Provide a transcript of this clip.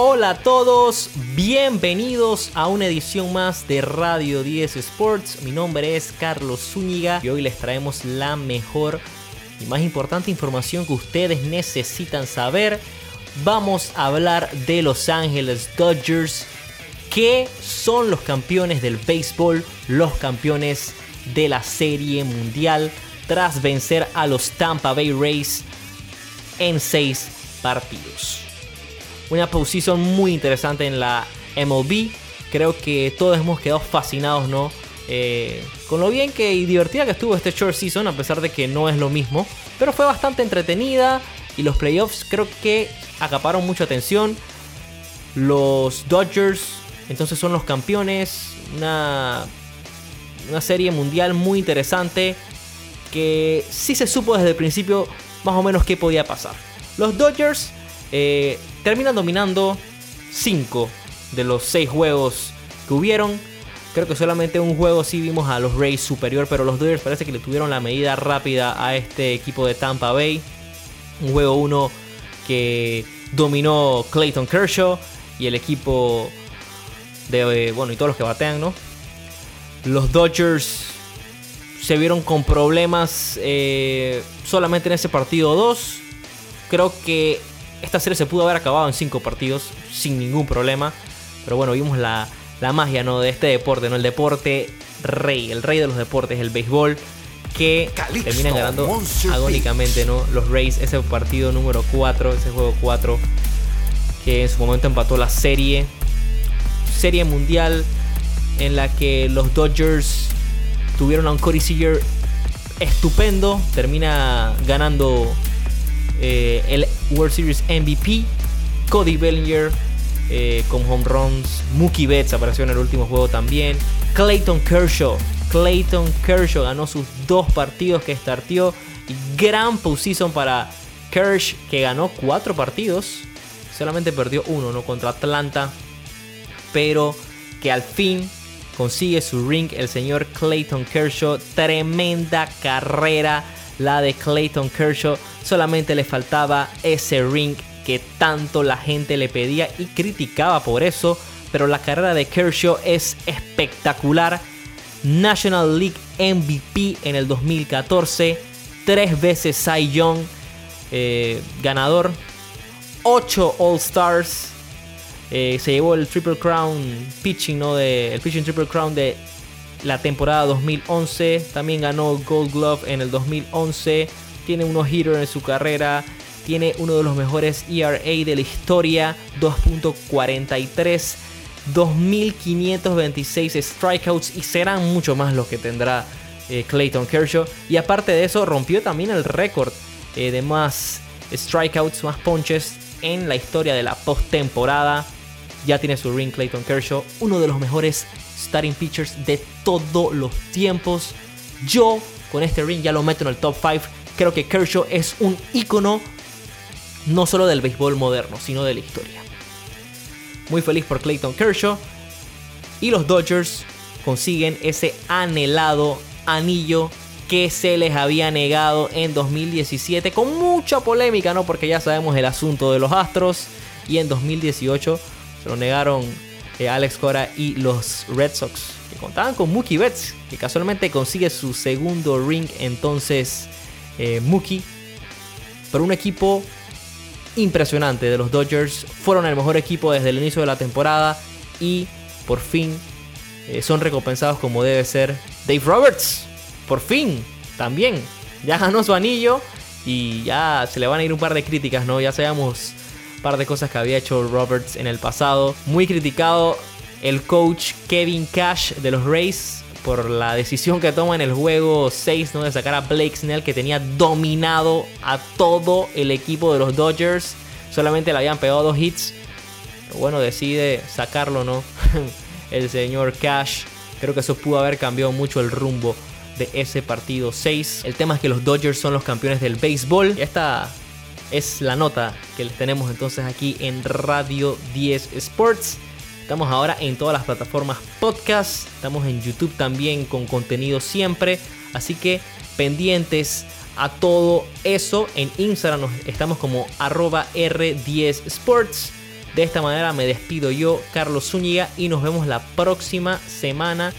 Hola a todos, bienvenidos a una edición más de Radio 10 Sports. Mi nombre es Carlos Zúñiga y hoy les traemos la mejor y más importante información que ustedes necesitan saber. Vamos a hablar de Los Ángeles Dodgers, que son los campeones del béisbol, los campeones de la Serie Mundial, tras vencer a los Tampa Bay Rays en seis partidos una postseason muy interesante en la MLB. Creo que todos hemos quedado fascinados, ¿no? Eh, con lo bien que y divertida que estuvo este short season, a pesar de que no es lo mismo. Pero fue bastante entretenida y los playoffs creo que acaparon mucha atención. Los Dodgers entonces son los campeones. Una, una serie mundial muy interesante que sí se supo desde el principio más o menos qué podía pasar. Los Dodgers eh, terminan dominando 5 de los 6 juegos que hubieron. Creo que solamente un juego sí vimos a los Rays superior, pero los Dodgers parece que le tuvieron la medida rápida a este equipo de Tampa Bay. Un juego 1 que dominó Clayton Kershaw y el equipo de, bueno, y todos los que batean, ¿no? Los Dodgers se vieron con problemas eh, solamente en ese partido 2. Creo que esta serie se pudo haber acabado en cinco partidos sin ningún problema. Pero bueno, vimos la, magia ¿no? de este deporte, ¿no? El deporte rey, el rey de los deportes, el béisbol. Que terminan ganando agónicamente, ¿no? Los Rays, ese partido número 4, ese juego 4. Que en su momento empató la serie. Serie mundial en la que los Dodgers tuvieron a un Cody Seager estupendo. Termina ganando eh, el World Series MVP, Cody Bellinger eh, con home runs, Mookie Betts apareció en el último juego también, Clayton Kershaw, Clayton Kershaw ganó sus dos partidos que startió gran postseason para Kersh que ganó cuatro partidos, solamente perdió uno, ¿no? Contra Atlanta, pero que al fin consigue su ring el señor Clayton Kershaw, tremenda carrera la de Clayton Kershaw. Solamente le faltaba ese ring que tanto la gente le pedía y criticaba por eso. Pero la carrera de Kershaw es espectacular. National League MVP en el 2014. Tres veces Cy Young eh, ganador. Ocho All Stars. Eh, se llevó el Triple Crown pitching, ¿no? De, el pitching Triple Crown de la temporada 2011. También ganó Gold Glove en el 2011. Tiene unos hitters en su carrera. Tiene uno de los mejores ERA de la historia, 2.43. 2.526 strikeouts y serán mucho más los que tendrá eh, Clayton Kershaw. Y aparte de eso, rompió también el récord eh, de más strikeouts, más punches en la historia de la postemporada. Ya tiene su ring Clayton Kershaw, uno de los mejores starting pitchers de todos los tiempos. Yo con este ring ya lo meto en el top 5. Creo que Kershaw es un icono no solo del béisbol moderno, sino de la historia. Muy feliz por Clayton Kershaw. Y los Dodgers consiguen ese anhelado anillo que se les había negado en 2017 con mucha polémica, ¿no? Porque ya sabemos el asunto de los Astros y en 2018 se lo negaron eh, Alex Cora y los Red Sox, que contaban con Mookie Betts, que casualmente consigue su segundo ring entonces eh, Mookie. Pero un equipo impresionante de los Dodgers. Fueron el mejor equipo desde el inicio de la temporada y por fin eh, son recompensados como debe ser Dave Roberts. Por fin, también. Ya ganó su anillo y ya se le van a ir un par de críticas, ¿no? Ya sabemos par de cosas que había hecho Roberts en el pasado. Muy criticado el coach Kevin Cash de los Rays por la decisión que toma en el juego 6 ¿no? de sacar a Blake Snell que tenía dominado a todo el equipo de los Dodgers. Solamente le habían pegado dos hits. Pero bueno, decide sacarlo, ¿no? el señor Cash. Creo que eso pudo haber cambiado mucho el rumbo de ese partido 6. El tema es que los Dodgers son los campeones del béisbol. Es la nota que les tenemos entonces aquí en Radio 10 Sports. Estamos ahora en todas las plataformas podcast, estamos en YouTube también con contenido siempre, así que pendientes a todo eso. En Instagram estamos como arroba R10 Sports. De esta manera me despido yo, Carlos Zúñiga, y nos vemos la próxima semana